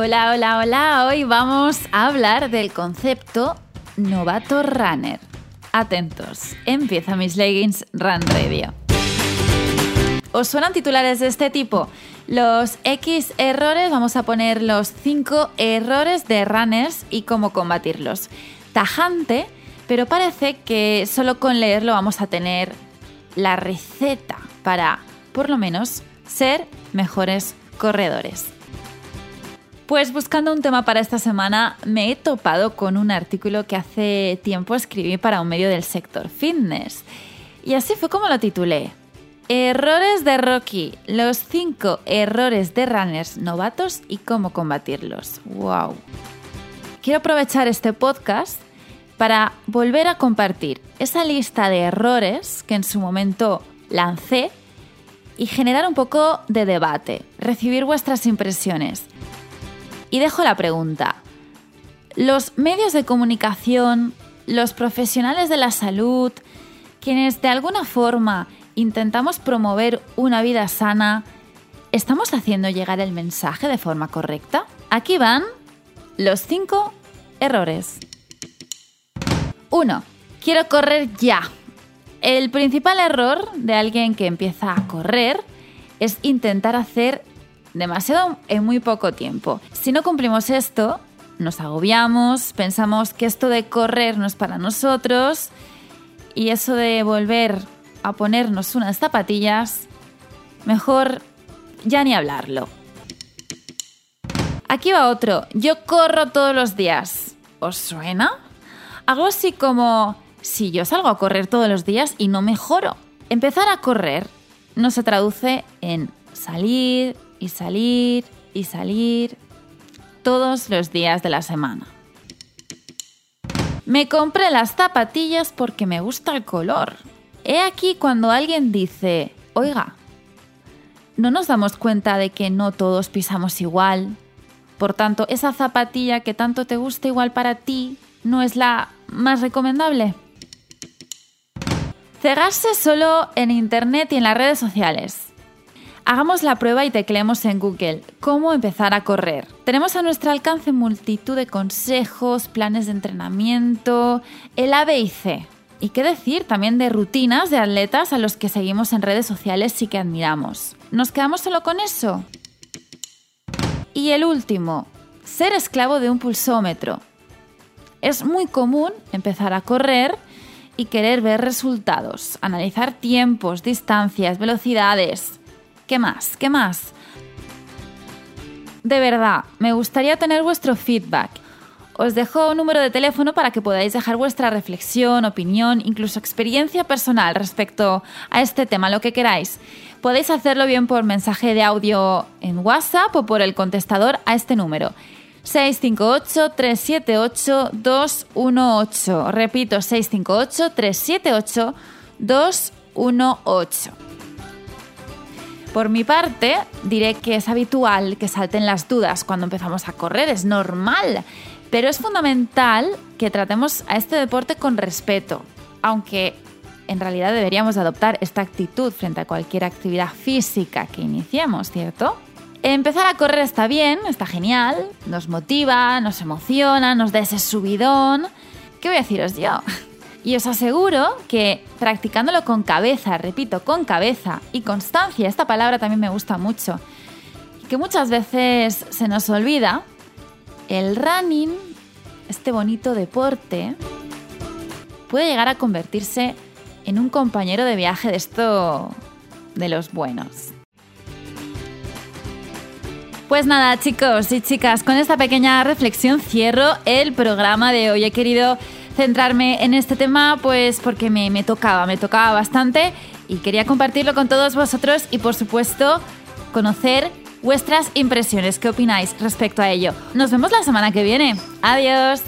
Hola, hola, hola. Hoy vamos a hablar del concepto novato runner. Atentos, empieza mis leggings Run Radio. ¿Os suenan titulares de este tipo? Los X errores, vamos a poner los 5 errores de runners y cómo combatirlos. Tajante, pero parece que solo con leerlo vamos a tener la receta para, por lo menos, ser mejores corredores. Pues buscando un tema para esta semana me he topado con un artículo que hace tiempo escribí para un medio del sector fitness. Y así fue como lo titulé. Errores de Rocky, los 5 errores de runners novatos y cómo combatirlos. ¡Wow! Quiero aprovechar este podcast para volver a compartir esa lista de errores que en su momento lancé y generar un poco de debate, recibir vuestras impresiones. Y dejo la pregunta. Los medios de comunicación, los profesionales de la salud, quienes de alguna forma intentamos promover una vida sana, ¿estamos haciendo llegar el mensaje de forma correcta? Aquí van los cinco errores. 1. Quiero correr ya. El principal error de alguien que empieza a correr es intentar hacer demasiado en muy poco tiempo. Si no cumplimos esto, nos agobiamos, pensamos que esto de correr no es para nosotros y eso de volver a ponernos unas zapatillas, mejor ya ni hablarlo. Aquí va otro. Yo corro todos los días. ¿Os suena? Algo así como si yo salgo a correr todos los días y no mejoro. Empezar a correr no se traduce en salir, y salir y salir todos los días de la semana. Me compré las zapatillas porque me gusta el color. He aquí cuando alguien dice, oiga, ¿no nos damos cuenta de que no todos pisamos igual? Por tanto, esa zapatilla que tanto te gusta igual para ti no es la más recomendable. Cegarse solo en Internet y en las redes sociales. Hagamos la prueba y tecleemos en Google cómo empezar a correr. Tenemos a nuestro alcance multitud de consejos, planes de entrenamiento, el A, B y C. Y qué decir también de rutinas de atletas a los que seguimos en redes sociales y que admiramos. ¿Nos quedamos solo con eso? Y el último, ser esclavo de un pulsómetro. Es muy común empezar a correr y querer ver resultados, analizar tiempos, distancias, velocidades. ¿Qué más? ¿Qué más? De verdad, me gustaría tener vuestro feedback. Os dejo un número de teléfono para que podáis dejar vuestra reflexión, opinión, incluso experiencia personal respecto a este tema, lo que queráis. Podéis hacerlo bien por mensaje de audio en WhatsApp o por el contestador a este número. 658-378-218. Repito, 658-378-218. Por mi parte, diré que es habitual que salten las dudas cuando empezamos a correr, es normal, pero es fundamental que tratemos a este deporte con respeto, aunque en realidad deberíamos adoptar esta actitud frente a cualquier actividad física que iniciemos, ¿cierto? Empezar a correr está bien, está genial, nos motiva, nos emociona, nos da ese subidón. ¿Qué voy a deciros yo? Y os aseguro que practicándolo con cabeza, repito, con cabeza y constancia, esta palabra también me gusta mucho, que muchas veces se nos olvida, el running, este bonito deporte, puede llegar a convertirse en un compañero de viaje de esto de los buenos. Pues nada, chicos y chicas, con esta pequeña reflexión cierro el programa de hoy. He querido centrarme en este tema pues porque me, me tocaba, me tocaba bastante y quería compartirlo con todos vosotros y por supuesto conocer vuestras impresiones, qué opináis respecto a ello. Nos vemos la semana que viene. Adiós.